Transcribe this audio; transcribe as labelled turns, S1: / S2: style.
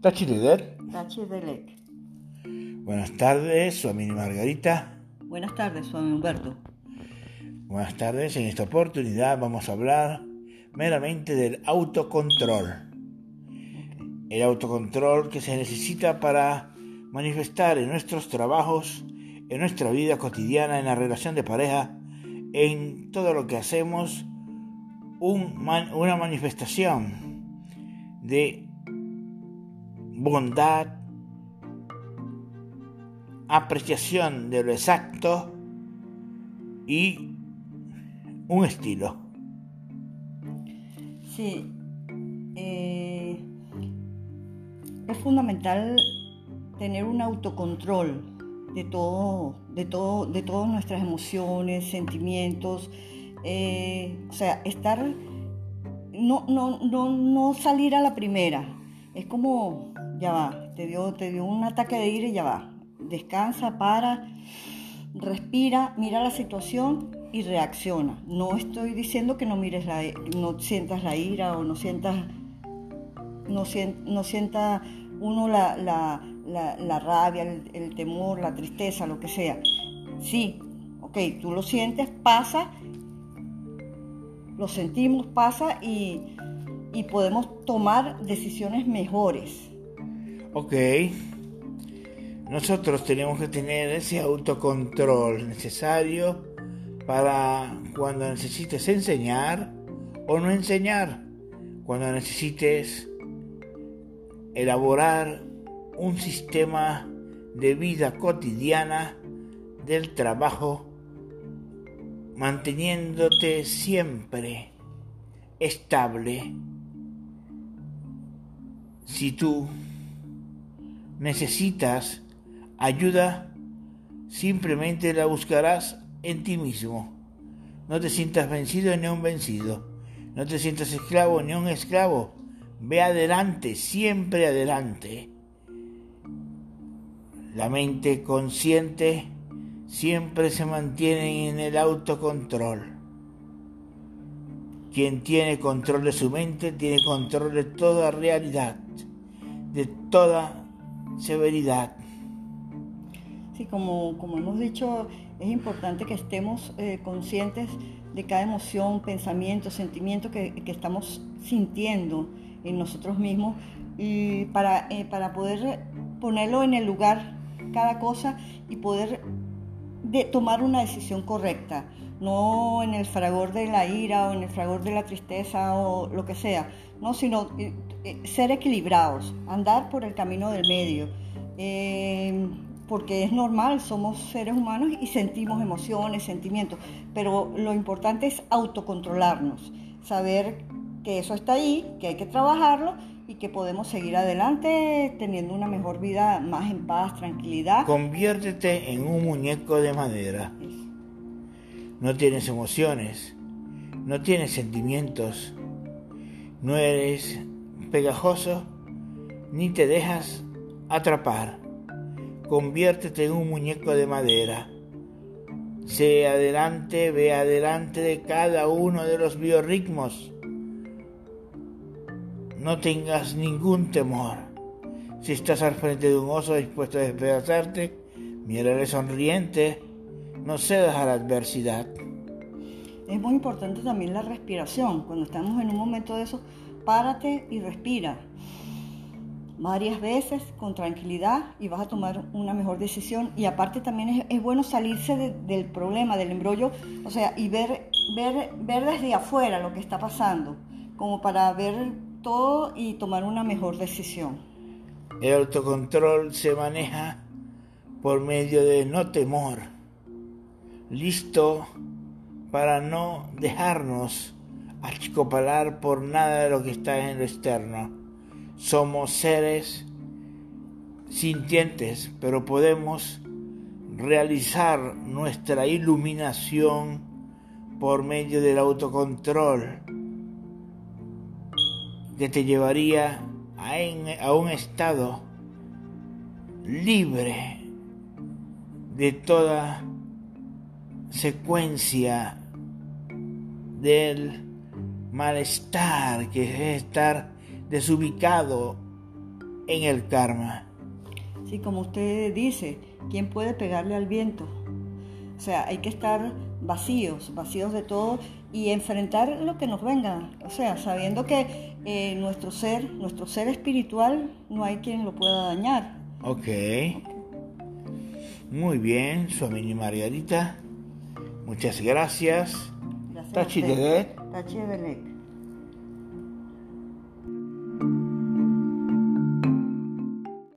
S1: Tachi Leder.
S2: Tachi Delec.
S1: Buenas tardes, su amiga Margarita.
S2: Buenas tardes, su amigo Humberto.
S1: Buenas tardes, en esta oportunidad vamos a hablar meramente del autocontrol. El autocontrol que se necesita para manifestar en nuestros trabajos, en nuestra vida cotidiana, en la relación de pareja, en todo lo que hacemos, una manifestación de bondad, apreciación de lo exacto y un estilo.
S2: Sí, eh, es fundamental tener un autocontrol de todo, de todo, de todas nuestras emociones, sentimientos, eh, o sea, estar, no, no, no, no salir a la primera. Es como ya va, te dio, te dio un ataque de ira y ya va. Descansa, para, respira, mira la situación y reacciona. No estoy diciendo que no mires la, no sientas la ira o no sientas, no, no sienta uno la, la, rabia, el, temor, la tristeza, lo que sea. Sí, ok, tú lo sientes, pasa, lo sentimos, pasa y podemos tomar decisiones mejores
S1: Ok. Nosotros tenemos que tener ese autocontrol necesario para cuando necesites enseñar o no enseñar, cuando necesites elaborar un sistema de vida cotidiana del trabajo, manteniéndote siempre estable. Si tú necesitas ayuda, simplemente la buscarás en ti mismo. No te sientas vencido ni un vencido. No te sientas esclavo ni un esclavo. Ve adelante, siempre adelante. La mente consciente siempre se mantiene en el autocontrol. Quien tiene control de su mente tiene control de toda realidad, de toda severidad.
S2: Sí, como, como hemos dicho, es importante que estemos eh, conscientes de cada emoción, pensamiento, sentimiento que, estamos sintiendo en nosotros mismos y para, eh, para poder ponerlo en el lugar cada cosa y poder de tomar una decisión correcta, no en el fragor de la ira o en el fragor de la tristeza o lo que sea, no, sino eh, eh, ser equilibrados, andar por el camino del medio, eh, porque es normal, somos seres humanos y sentimos emociones, sentimientos, pero lo importante es autocontrolarnos, saber que eso está ahí, que hay que trabajarlo y que podemos seguir adelante teniendo una mejor vida más en paz, tranquilidad.
S1: Conviértete en un muñeco de madera. No tienes emociones, no tienes sentimientos, no eres pegajoso ni te dejas atrapar. Conviértete en un muñeco de madera. Sé adelante, ve adelante de cada uno de los biorritmos no tengas ningún temor. Si estás al frente de un oso dispuesto a despedazarte, mírale sonriente, no cedas a la adversidad.
S2: Es muy importante también la respiración. Cuando estamos en un momento de eso, párate y respira varias veces con tranquilidad y vas a tomar una mejor decisión. Y aparte también es, bueno salirse del problema, del embrollo, o sea, y ver, ver, ver desde afuera lo que está pasando, como para ver todo y tomar una mejor decisión.
S1: El autocontrol se maneja por medio de no temor, listo para no dejarnos achicopalar por nada de lo que está en lo externo. Somos seres sintientes, pero podemos realizar nuestra iluminación por medio del autocontrol que te llevaría a, un estado libre de toda secuencia del malestar que es estar desubicado en el karma.
S2: Sí, como usted dice, ¿quién puede pegarle al viento? O sea, hay que estar vacíos, vacíos de todo y enfrentar lo que nos venga. O sea, sabiendo que eh, nuestro ser, nuestro ser espiritual, no hay quien lo pueda dañar.
S1: Ok. Muy bien, Suamini Margarita. Muchas gracias.
S2: Gracias
S1: Tachi
S2: Belek.